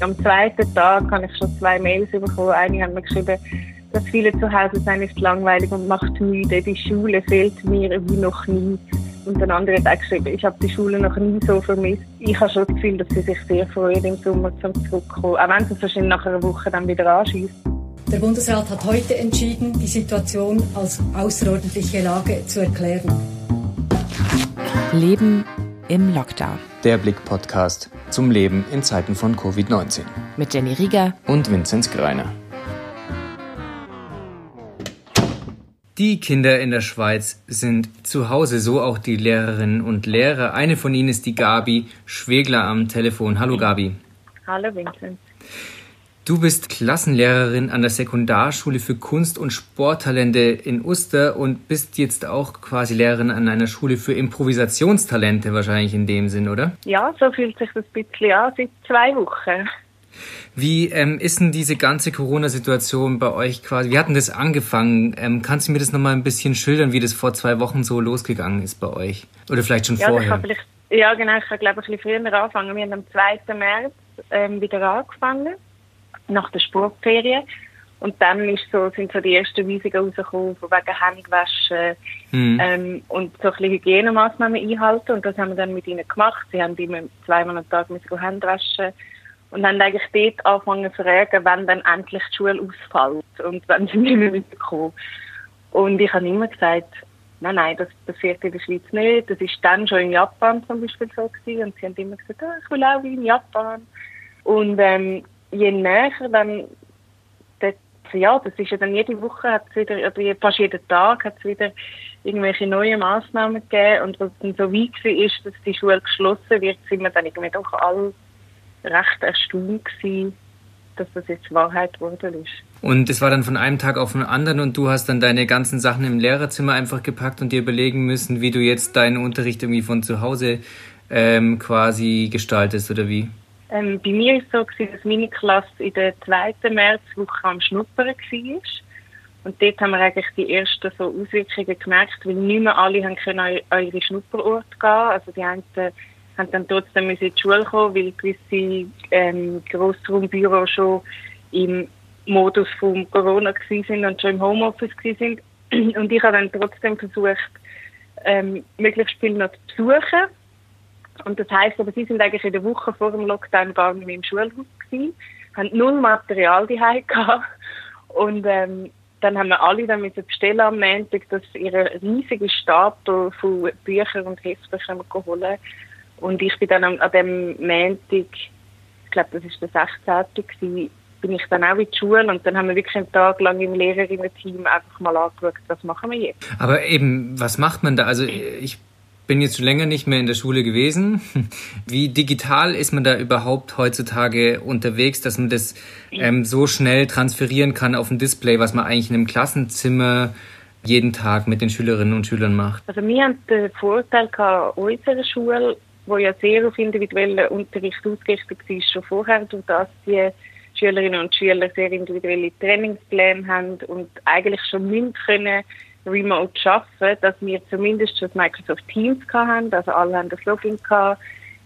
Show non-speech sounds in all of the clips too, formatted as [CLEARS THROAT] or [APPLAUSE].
Am zweiten Tag habe ich schon zwei Mails bekommen. Eine hat mir geschrieben, dass viele zu Hause sein ist langweilig und macht müde. Die Schule fehlt mir wie noch nie. Und ein anderer hat auch geschrieben, ich habe die Schule noch nie so vermisst. Ich habe schon das Gefühl, dass sie sich sehr freuen, im Sommer zum Zurückkommen. Auch wenn es wahrscheinlich nach einer Woche dann wieder anschießt. Der Bundesrat hat heute entschieden, die Situation als außerordentliche Lage zu erklären. Leben im Lockdown. Der Blick-Podcast zum Leben in Zeiten von Covid-19. Mit Jenny Rieger und Vinzenz Greiner. Die Kinder in der Schweiz sind zu Hause, so auch die Lehrerinnen und Lehrer. Eine von ihnen ist die Gabi Schwegler am Telefon. Hallo Gabi. Hallo Vincent. Du bist Klassenlehrerin an der Sekundarschule für Kunst- und Sporttalente in Uster und bist jetzt auch quasi Lehrerin an einer Schule für Improvisationstalente wahrscheinlich in dem Sinn, oder? Ja, so fühlt sich das ein bisschen an seit zwei Wochen. Wie ähm, ist denn diese ganze Corona-Situation bei euch quasi? Wie hat denn das angefangen? Ähm, kannst du mir das nochmal ein bisschen schildern, wie das vor zwei Wochen so losgegangen ist bei euch? Oder vielleicht schon ja, vorher? ja, genau. Ich habe, glaube ich, ein bisschen früher angefangen. Wir haben am 2. März ähm, wieder angefangen, nach der Sportferien. Und dann ist so, sind so die ersten Weisungen rausgekommen, von wegen Händewaschen mhm. ähm, und so ein bisschen Hygienemaßnahmen einhalten. Und das haben wir dann mit ihnen gemacht. Sie haben immer zweimal am Tag müssen Hände waschen und dann eigentlich dort angefangen zu fragen, wann dann endlich die Schule ausfällt und wann sie [LAUGHS] nicht mehr wiederkommen. Und ich habe immer gesagt, nein, nein, das passiert in der Schweiz nicht. Das ist dann schon in Japan zum Beispiel so gewesen. Und sie haben immer gesagt, oh, ich will auch wie in Japan. Und ähm, je näher dann, ja, das ist ja dann jede Woche, hat wieder, oder fast jeden Tag hat es wieder irgendwelche neue Massnahmen gegeben. Und was dann so weit war, ist, dass die Schule geschlossen wird, sind wir dann irgendwie doch alle recht erstaunt gewesen, dass das jetzt Wahrheit geworden ist. Und es war dann von einem Tag auf den anderen und du hast dann deine ganzen Sachen im Lehrerzimmer einfach gepackt und dir überlegen müssen, wie du jetzt deinen Unterricht irgendwie von zu Hause ähm, quasi gestaltest oder wie? Ähm, bei mir ist es so, gewesen, dass meine Klasse in der zweiten Märzwoche am Schnuppern war. Und dort haben wir eigentlich die ersten so Auswirkungen gemerkt, weil nicht mehr alle haben können an ihre Schnupperorte gehen. Also die einen haben dann trotzdem in die Schule kommen, weil gewisse ähm, Grossraumbüros schon im Modus von Corona sind und schon im Homeoffice sind. [CLEARS THROAT] Und ich habe dann trotzdem versucht, ähm, möglichst viel noch zu besuchen. Und das heisst, aber sie sind eigentlich in der Woche vor dem Lockdown gar nicht mehr im Schulhaus gewesen, haben null Material daheim gehabt. Und ähm, dann haben wir alle dann müssen bestellen am Montag, dass ihre riesige Stapel von Büchern und Heften können wir und ich bin dann an, an dem Montag, ich glaube, das ist der 16. Gewesen, bin ich dann auch in die Schule und dann haben wir wirklich einen Tag lang im Lehrerinnen-Team einfach mal angeschaut, was machen wir jetzt. Aber eben, was macht man da? Also ich bin jetzt schon länger nicht mehr in der Schule gewesen. [LAUGHS] Wie digital ist man da überhaupt heutzutage unterwegs, dass man das ähm, so schnell transferieren kann auf ein Display, was man eigentlich in einem Klassenzimmer jeden Tag mit den Schülerinnen und Schülern macht? Also wir haben den Vorteil gehabt, unserer Schule, wo ja sehr auf individuellen Unterricht ausgerichtet war, schon vorher, durch das die Schülerinnen und Schüler sehr individuelle Trainingspläne haben und eigentlich schon müssen können remote arbeiten, dass wir zumindest schon Microsoft Teams hatten, also alle haben das Login gehabt,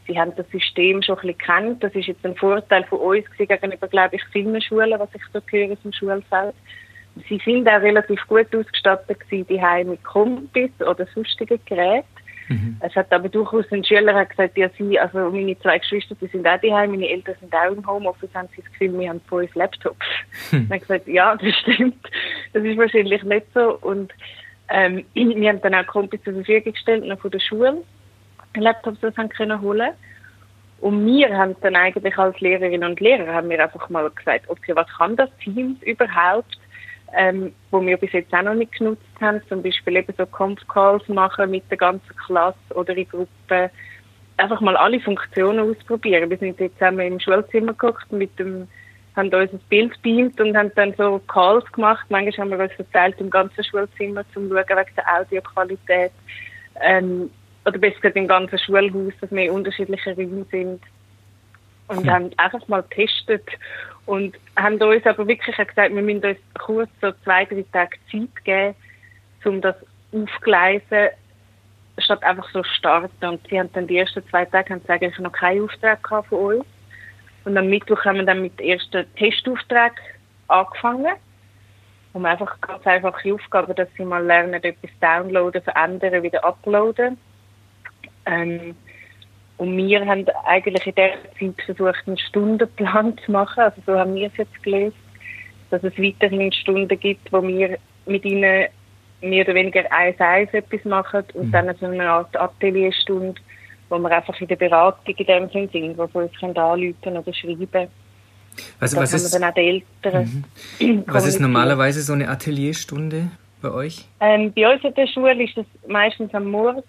sie haben das System schon ein bisschen kennt, das ist jetzt ein Vorteil von uns gegenüber, glaube ich, vielen Schulen, was ich so höre dem Schulfeld. Sie sind auch relativ gut ausgestattet gewesen, die mit Kompis oder sonstigen Geräten. Mhm. Es hat aber durchaus ein Schüler hat gesagt, ja, sie, also meine zwei Geschwister, die sind auch daheim, meine Eltern sind auch im Homeoffice, haben sie das Gefühl, wir haben fünf Laptops. Mhm. Dann gesagt, ja, das stimmt. Das ist wahrscheinlich nicht so. Und ähm, wir haben dann auch Kumpels zur Verfügung gestellt, noch von der Schule, Laptops das haben können holen. Und wir haben dann eigentlich als Lehrerinnen und Lehrer haben wir einfach mal gesagt, okay, was kann das Team überhaupt? ähm, wo wir bis jetzt auch noch nicht genutzt haben, zum Beispiel eben so Conf-Calls machen mit der ganzen Klasse oder in Gruppen. Einfach mal alle Funktionen ausprobieren. Wir sind jetzt zusammen im Schulzimmer geguckt mit dem, haben uns ein Bild beamt und haben dann so Calls gemacht. Manchmal haben wir uns verteilt im ganzen Schulzimmer, um zu schauen wegen der Audioqualität. Ähm, oder besser gesagt im ganzen Schulhaus, dass wir in unterschiedlichen Räumen sind. Und haben einfach mal getestet und haben uns aber wirklich gesagt, wir müssen uns kurz so zwei, drei Tage Zeit geben, um das aufgleisen, statt einfach so starten. Und sie haben dann die ersten zwei Tage haben sie eigentlich noch keinen Auftrag gehabt von uns. Und am Mittwoch haben wir dann mit dem ersten Testauftrag angefangen. Um einfach ganz einfache Aufgaben, dass sie mal lernen, etwas downloaden, verändern, wieder uploaden. Ähm, und wir haben eigentlich in der Zeit versucht, einen Stundenplan zu machen. Also so haben wir es jetzt gelöst, dass es weiterhin Stunden gibt, wo wir mit ihnen mehr oder weniger eins eins etwas machen und mhm. dann so eine Art Atelierstunde, wo wir einfach in der Beratung in dem Sinn sind, wo wir uns anrufen oder schreiben also, was ist, dann auch die Eltern mhm. [CLEARS THROAT] was ist normalerweise so eine Atelierstunde bei euch? Ähm, bei uns in der Schule ist es meistens am Morgen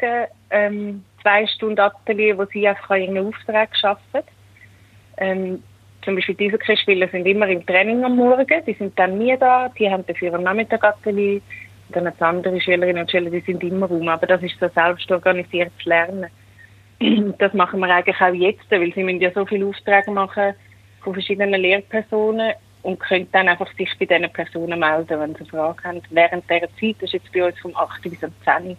ähm, zwei Stunden Atelier, wo sie einfach ihren Auftrag arbeiten. Ähm, zum Beispiel diese Spieler sind immer im Training am Morgen, die sind dann nie da, die haben dafür am Nachmittag Atelier. Dann die andere Schülerinnen und Schüler, die sind immer rum, aber das ist so selbst organisiertes Lernen. [CLEARS THROAT] Das machen wir eigentlich auch jetzt, weil sie müssen ja so viele Aufträge machen von verschiedenen Lehrpersonen und können dann einfach sich bei diesen Personen melden, wenn sie eine Frage haben. Während dieser Zeit, das ist jetzt bei uns vom 8 bis um 10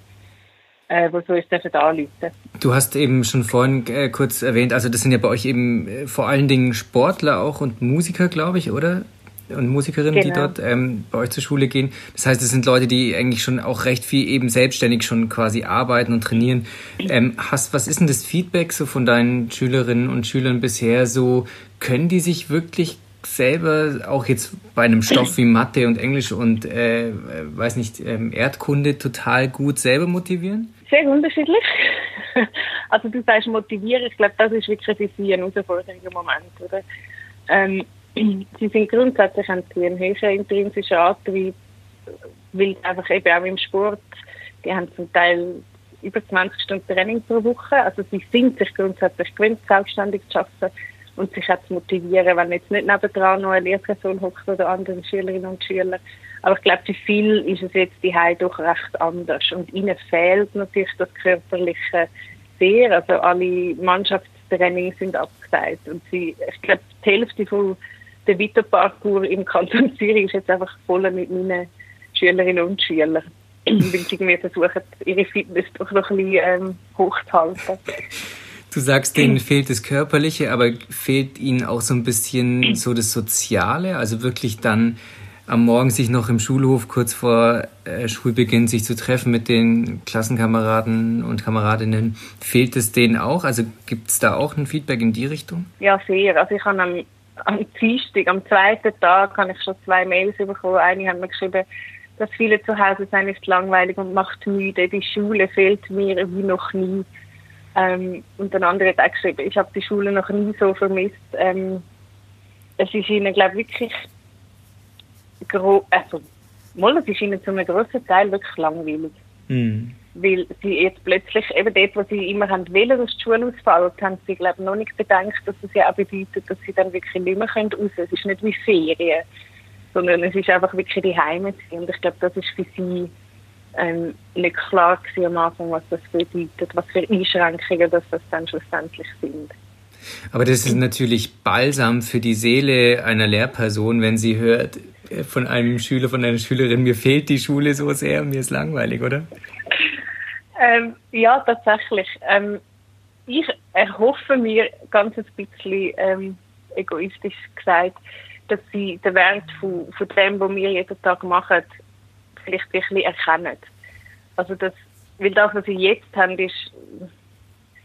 äh, wo so ist dürfen anrufen. Du hast eben schon vorhin äh, kurz erwähnt, also das sind ja bei euch eben äh, vor allen Dingen Sportler auch und Musiker, glaube ich, oder? Und Musikerinnen, genau. die dort ähm, bei euch zur Schule gehen. Das heißt, es sind Leute, die eigentlich schon auch recht viel eben selbstständig schon quasi arbeiten und trainieren. Ähm, hast, was ist denn das Feedback so von deinen Schülerinnen und Schülern bisher so? Können die sich wirklich selber auch jetzt bei einem Stoff wie Mathe und Englisch und äh, weiß nicht ähm, Erdkunde total gut selber motivieren? Sehr unterschiedlich. [LAUGHS] Also du sagst motivieren, ich glaube, das ist wirklich für sie ein herausfordernder Moment, oder? Ähm, [CLEARS THROAT] sie sind grundsätzlich einen höheren intrinsischen Antrieb, weil einfach eben auch im Sport, die haben zum Teil über 20 Stunden Training pro Woche, also sie sind sich grundsätzlich gewöhnt, selbstständig zu arbeiten und sich auch zu motivieren, wenn jetzt nicht nebendran noch eine Lehrperson hockt oder andere Schülerinnen und Schüler. Aber ich glaube, für viele ist es jetzt die doch recht anders. Und ihnen fehlt natürlich das Körperliche sehr. Also alle Mannschaftstrainings sind abgesagt. Und sie, ich glaube, die Hälfte von der Weiterparcours im Kanton [LAUGHS] Zürich ist jetzt einfach voll mit meinen Schülerinnen und Schülern. [CLEARS THROAT] Weil sie irgendwie versuchen, ihre Fitness doch noch ein bisschen ähm, hochzuhalten. Du sagst, denen fehlt das Körperliche, aber fehlt ihnen auch so ein bisschen so das Soziale? Also wirklich dann am Morgen sich noch im Schulhof kurz vor äh, Schulbeginn sich zu treffen mit den Klassenkameraden und Kameradinnen. Fehlt es denen auch? Also gibt es da auch ein Feedback in die Richtung? Ja, sehr. Also ich habe am, am Dienstag, am zweiten Tag, habe ich schon zwei Mails bekommen. Eine hat mir geschrieben, dass viele zu Hause sein ist langweilig und macht müde. Die Schule fehlt mir wie noch nie. Ähm, und ein anderer hat auch geschrieben, ich habe die Schule noch nie so vermisst. Ähm, es ist ihnen, glaube ich, wirklich also, es ist ihnen zu einem grossen Teil wirklich langweilig. Mm. Weil sie jetzt plötzlich, eben dort, wo sie immer haben wollen, dass die Schule ausfällt, haben sie, glaube ich, noch nicht bedenkt, dass es ja auch bedeutet, dass sie dann wirklich nicht mehr raus können. Es ist nicht wie Ferien, sondern es ist einfach wirklich die Heimat. Und ich glaube, das ist für sie ähm, nicht klar am Anfang, was das bedeutet, was für Einschränkungen das, das dann schlussendlich sind. Aber das ist natürlich balsam für die Seele einer Lehrperson, wenn sie hört äh, von einem Schüler, von einer Schülerin, mir fehlt die Schule so sehr, mir ist langweilig, oder? Ähm, ja, tatsächlich. Ähm, ich erhoffe mir ganz ein bisschen ähm, egoistisch gesagt, dass sie den Wert von, von dem, was wir jeden Tag machen, vielleicht ein bisschen erkennen. Also das, weil das, was sie jetzt haben, ist,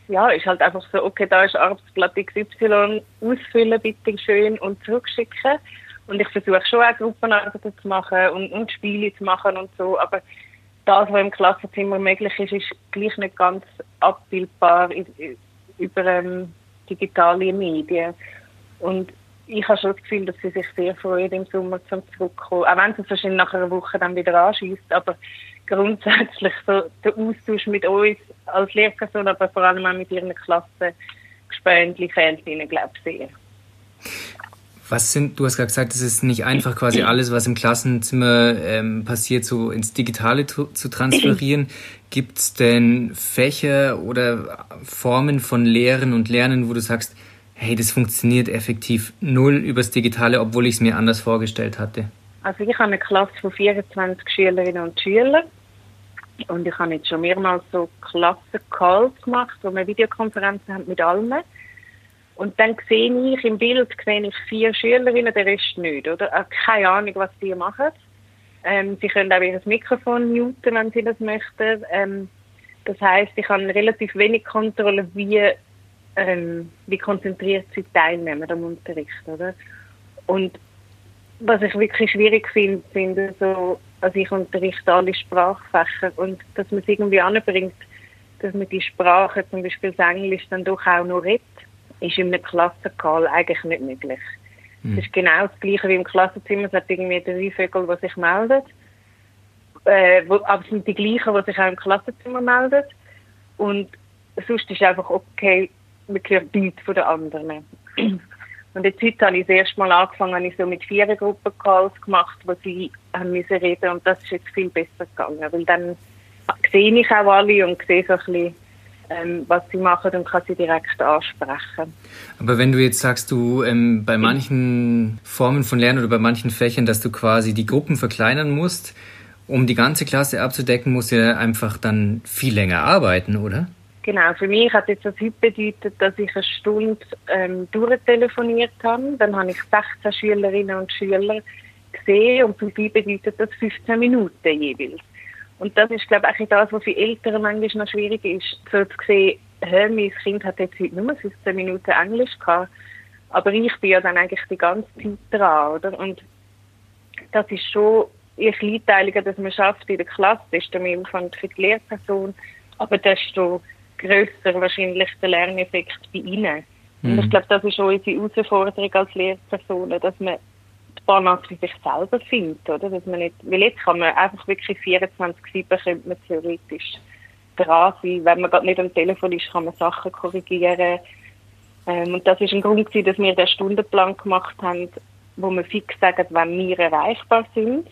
ja, ist halt einfach so, okay, da ist Arbeitsblatt XY, ausfüllen bitte schön und zurückschicken. Und ich versuche schon auch Gruppenarbeiten zu machen und, und Spiele zu machen und so, aber das, was im Klassenzimmer möglich ist, ist gleich nicht ganz abbildbar über ähm, digitale Medien. Und ich habe schon das Gefühl, dass sie sich sehr freuen, im Sommer zum Zurückkommen. Auch wenn sie es wahrscheinlich nach einer Woche dann wieder anschießt. Aber grundsätzlich so der Austausch mit uns als Lehrperson, aber vor allem auch mit ihren Klassengespöntchen fehlt ihnen, glaube ich, sehr. Was sind, du hast gerade gesagt, es ist nicht einfach quasi [CLEARS THROAT] alles, was im Klassenzimmer ähm, passiert, so ins Digitale zu, zu transferieren. [CLEARS THROAT] Gibt es denn Fächer oder Formen von Lehren und Lernen, wo du sagst, hey, das funktioniert effektiv null übers Digitale, obwohl ich es mir anders vorgestellt hatte? Also ich habe eine Klasse von 24 Schülerinnen und Schülern und ich habe jetzt schon mehrmals so Klassencalls gemacht, wo wir Videokonferenzen haben mit allen. Und dann sehe ich im Bild sehe ich vier Schülerinnen, der Rest nicht, oder? Äh, keine Ahnung, was die machen. Ähm, sie können auch ihr Mikrofon muten, wenn sie das möchten. Ähm, das heißt, ich habe relativ wenig Kontrolle, wie, ähm, wie konzentriert sie teilnehmen am Unterricht, oder? Und was ich wirklich schwierig finde, finde so, also ich unterrichte alle Sprachfächer und dass man es irgendwie anbringt, dass man die Sprache, zum Beispiel das Englisch, dann doch auch noch redet ist in einem Klassencall eigentlich nicht möglich. Mhm. Es ist genau das Gleiche wie im Klassenzimmer. Es hat irgendwie drei Vögel, die sich melden. Äh, wo, aber es sind die gleichen, die sich auch im Klassenzimmer melden. Und sonst ist es einfach okay, man hört nichts von den anderen. Und jetzt heute habe ich das erste Mal angefangen, habe ich so mit vier Gruppencalls gemacht, wo sie haben müssen reden und das ist jetzt viel besser gegangen, weil dann sehe ich auch alle und sehe so ein bisschen, ähm, was sie machen und kann sie direkt ansprechen. Aber wenn du jetzt sagst, du ähm, bei manchen Formen von Lernen oder bei manchen Fächern, dass du quasi die Gruppen verkleinern musst, um die ganze Klasse abzudecken, musst du ja einfach dann viel länger arbeiten, oder? Genau, für mich hat jetzt das heute bedeutet, dass ich eine Stunde ähm, durchtelefoniert habe. Dann habe ich 16 Schülerinnen und Schüler gesehen und für sie bedeutet das 15 Minuten jeweils. Und das ist, glaube ich, auch das, was für Eltern manchmal noch schwierig ist, so zu sehen, hey, mein Kind hat jetzt heute nur 15 Minuten Englisch gehabt, aber ich bin ja dann eigentlich die ganze Zeit dran, oder? Und das ist schon je kleinteiliger, dass man schafft in der Klasse, desto mehr Aufwand für die Lehrperson, aber desto grösser wahrscheinlich der Lerneffekt bei ihnen. Mhm. Und ich glaube, das ist auch unsere Herausforderung als Lehrpersonen, dass man Balance für sich selber findet, oder? Dass man nicht, weil jetzt kann man einfach wirklich 24-7 könnte man theoretisch dran sein. Wenn man gerade nicht am Telefon ist, kann man Sachen korrigieren. Ähm, und das ist ein Grund gewesen, dass wir den Stundenplan gemacht haben, wo wir fix sagen, wenn wir erreichbar sind,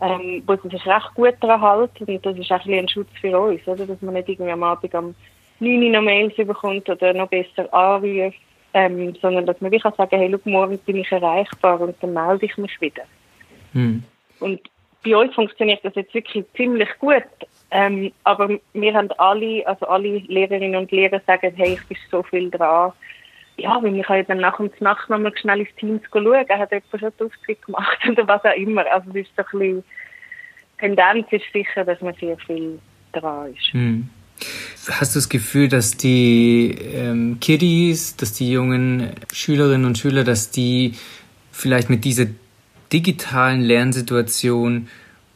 ähm, wo sie sich recht gut daran halten. Und das ist auch ein, ein Schutz für uns, oder? Dass man nicht irgendwie am Abend am 9 Uhr noch Mails bekommt oder noch besser anruft ähm, sondern dass man wirklich sagen hey, schau, morgen bin ich erreichbar und dann melde ich mich wieder. Mhm. Und bei uns funktioniert das jetzt wirklich ziemlich gut. Ähm, aber wir haben alle, also alle Lehrerinnen und Lehrer sagen, hey, ich bin so viel dran. Ja, weil ich habe dann nach und Nacht nochmal schnell ins Team schauen. Hat etwa schon die Aufsicht gemacht [LAUGHS] oder was auch immer. Also es ist so ein bisschen, Tendenz ist sicher, dass man sehr viel dran ist. Mhm. Hast du das Gefühl, dass die ähm, Kiddies, dass die jungen Schülerinnen und Schüler, dass die vielleicht mit dieser digitalen Lernsituation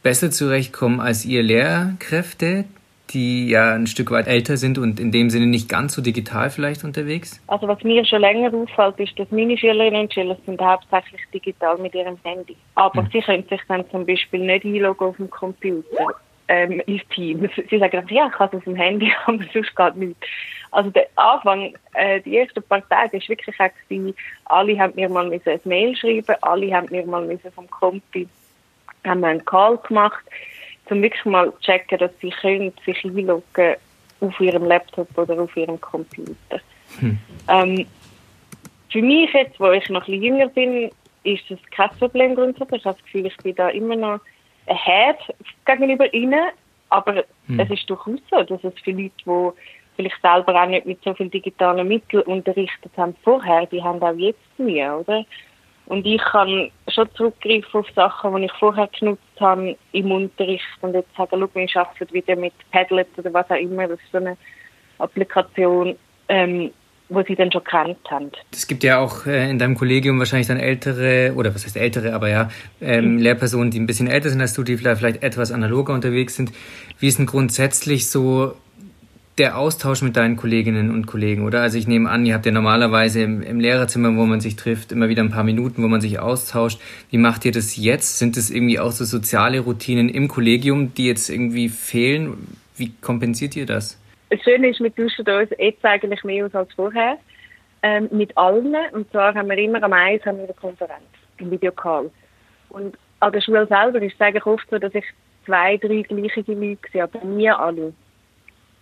besser zurechtkommen als ihr Lehrkräfte, die ja ein Stück weit älter sind und in dem Sinne nicht ganz so digital vielleicht unterwegs? Also was mir schon länger auffällt, ist, dass meine Schülerinnen und Schüler sind hauptsächlich digital mit ihrem Handy. Aber hm. sie können sich dann zum Beispiel nicht einloggen auf dem Computer ähm, ins Team. Sie sagen dann, ja, ich habe es auf dem Handy, [LAUGHS] aber sonst geht nichts. Also der Anfang, äh, die ersten paar Tage, ist wirklich auch alle haben mir mal ein Mail schreiben, alle haben mir mal vom Kompi haben einen Call gemacht, um wirklich mal zu checken, dass sie können sich einloggen auf ihrem Laptop oder auf ihrem Computer. Hm. Ähm, für mich jetzt, wo ich noch ein bisschen jünger bin, ist das kein Problem grundsätzlich. Ich habe das Gefühl, ich bin da immer noch hat gegenüber ihnen, aber hm. es ist durchaus so, dass es für Leute, die vielleicht selber auch nicht mit so vielen digitalen Mitteln unterrichtet haben vorher, die haben auch jetzt Mühe, oder? Und ich kann schon zurückgreifen auf Sachen, die ich vorher genutzt habe im Unterricht und jetzt sagen, schau, wir arbeiten wieder mit Padlet oder was auch immer, das ist so eine Applikation, ähm, wo sie dann schon gekannt haben. Es gibt ja auch äh, in deinem Kollegium wahrscheinlich dann ältere, oder was heißt ältere, aber ja, ähm, mhm. Lehrpersonen, die ein bisschen älter sind als du, die vielleicht etwas analoger unterwegs sind. Wie ist denn grundsätzlich so der Austausch mit deinen Kolleginnen und Kollegen, oder? Also ich nehme an, ihr habt ja normalerweise im, im, Lehrerzimmer, wo man sich trifft, immer wieder ein paar Minuten, wo man sich austauscht. Wie macht ihr das jetzt? Sind es irgendwie auch so soziale Routinen im Kollegium, die jetzt irgendwie fehlen? Wie kompensiert ihr das? Das Schöne ist, wir tauschen uns jetzt eigentlich mehr aus als vorher. Ähm, mit allen. Und zwar haben wir immer am Eis haben wir eine Konferenz, im Videocall. Und an der Schule selber ist es eigentlich oft so, dass ich zwei, drei gleiche Leute sehe, aber nie alle.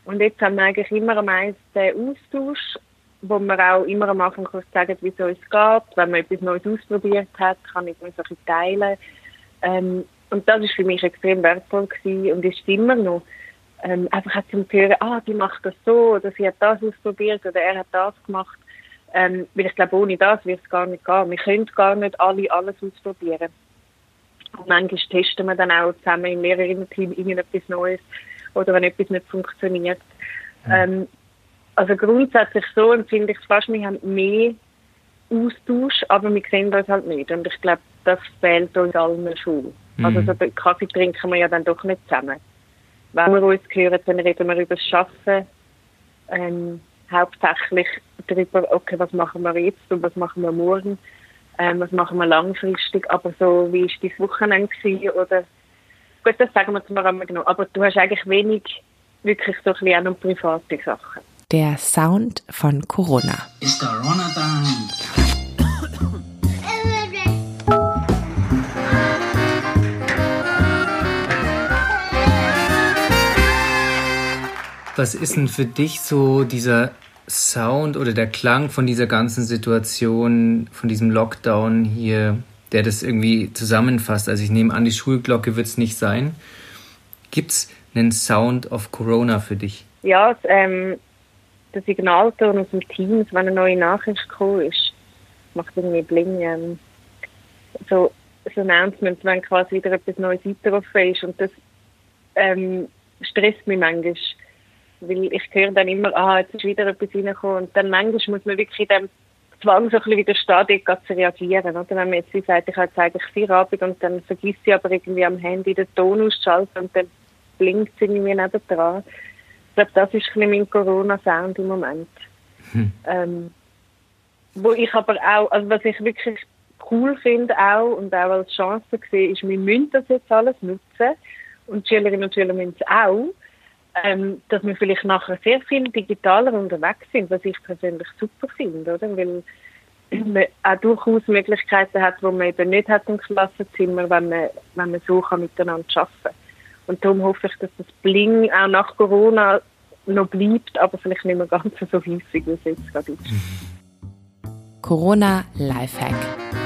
Und jetzt haben wir eigentlich immer am Eis den Austausch, wo wir auch immer am Anfang kurz sagen, wie es uns geht. Wenn man etwas Neues ausprobiert hat, kann ich so ein teilen. Ähm, und das ist für mich extrem wertvoll gewesen und ist immer noch ähm, einfach zum hören, ah, die macht das so, oder sie hat das ausprobiert, oder er hat das gemacht. Ähm, weil ich glaube, ohne das wird es gar nicht gehen. Wir können gar nicht alle alles ausprobieren. Und manchmal testen wir dann auch zusammen im Lehrerinnen-Team irgendetwas Neues oder wenn etwas nicht funktioniert. Mhm. Ähm, also grundsätzlich so empfinde ich es fast, wir haben mehr Austausch, aber wir sehen das halt nicht. Und ich glaube, das fehlt uns allen schon. Mhm. Also so Kaffee trinken wir ja dann doch nicht zusammen. Wenn wir uns hören, dann reden wir über das Arbeiten. Ähm, hauptsächlich darüber, okay, was machen wir jetzt und was machen wir morgen, ähm, was machen wir langfristig, aber so, wie ist dein Wochenende gewesen, oder, gut, das sagen wir zwar immer genau, aber du hast eigentlich wenig, wirklich so ein bisschen auch private Sachen. Der Sound von Corona. Ist Corona da? Was ist denn für dich so dieser Sound oder der Klang von dieser ganzen Situation, von diesem Lockdown hier, der das irgendwie zusammenfasst? Also ich nehme an, die Schulglocke wird es nicht sein. Gibt es einen Sound of Corona für dich? Ja, ähm, der Signalton aus dem Team, wenn eine neue Nachricht gekommen ist, macht irgendwie Bling. Ähm, so, so Announcements, wenn quasi wieder etwas Neues weitergelaufen ist und das ähm, stresst mich manchmal weil ich höre dann immer, ah, jetzt ist wieder etwas reingekommen und dann manchmal muss man wirklich in dem Zwang so ein bisschen widerstehen, dort zu reagieren. Oder? Wenn man jetzt wie sagt, ich habe jetzt eigentlich Feierabend und dann vergisst sie aber irgendwie am Handy den Ton auszuschalten und dann blinkt es irgendwie nebendran. Ich glaube, das ist ein bisschen mein Corona-Sound im Moment. Hm. Ähm, wo ich aber auch, also was ich wirklich cool finde auch und auch als Chance sehe, ist, wir müssen das jetzt alles nutzen und die Schülerinnen und Schüler müssen es auch ähm, dass wir vielleicht nachher sehr viel digitaler unterwegs sind, was ich persönlich super finde, oder? Weil [CLEARS THROAT] man auch durchaus Möglichkeiten hat, die man eben nicht hat im Klassenzimmer, wenn man, wenn man so kann miteinander arbeiten kann. Und darum hoffe ich, dass das Bling auch nach Corona noch bleibt, aber vielleicht nicht mehr ganz so häufig, wie es jetzt gerade ist. Corona Lifehack.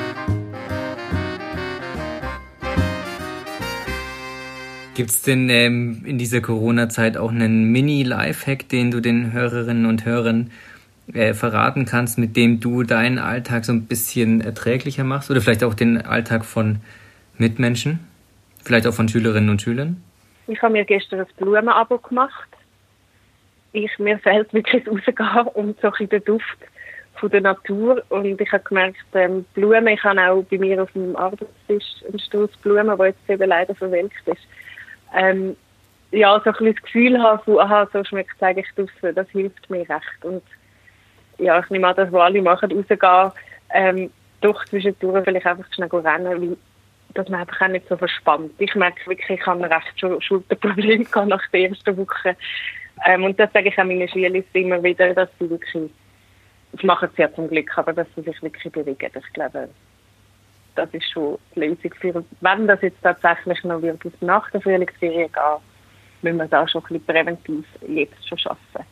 Gibt es denn ähm, in dieser Corona-Zeit auch einen Mini-Lifehack, den du den Hörerinnen und Hörern äh, verraten kannst, mit dem du deinen Alltag so ein bisschen erträglicher machst oder vielleicht auch den Alltag von Mitmenschen, vielleicht auch von Schülerinnen und Schülern? Ich habe mir gestern ein Blumenabo gemacht. Ich, mir fehlt wirklich rausgehen und so ein den Duft von der Natur und ich habe gemerkt, ähm, Blumen, ich habe auch bei mir auf dem Arbeitstisch einen Stoß Blumen, der jetzt eben leider verwelkt ist ähm, ja, so ein bisschen das Gefühl habe, aha, so schmeckt es eigentlich draussen, das hilft mir recht. Und ja, ich nehme an, dass wir alle machen, rausgehen, ähm, doch zwischendurch vielleicht einfach schnell rennen, weil dass man einfach auch nicht so verspannt. Ich merke wirklich, ich habe recht schon Schulterprobleme [LAUGHS] nach der ersten Woche. Ähm, und das sage ich auch meinen Schülern immer wieder, dass sie wirklich, das machen sie ja zum Glück, aber dass sie sich wirklich bewegen. Ich glaube, das ist schon die Lösung für, wenn das jetzt tatsächlich noch wird, bis nach der Frühlingsferien gehen, müssen wir da schon ein bisschen präventiv jetzt schon schaffen.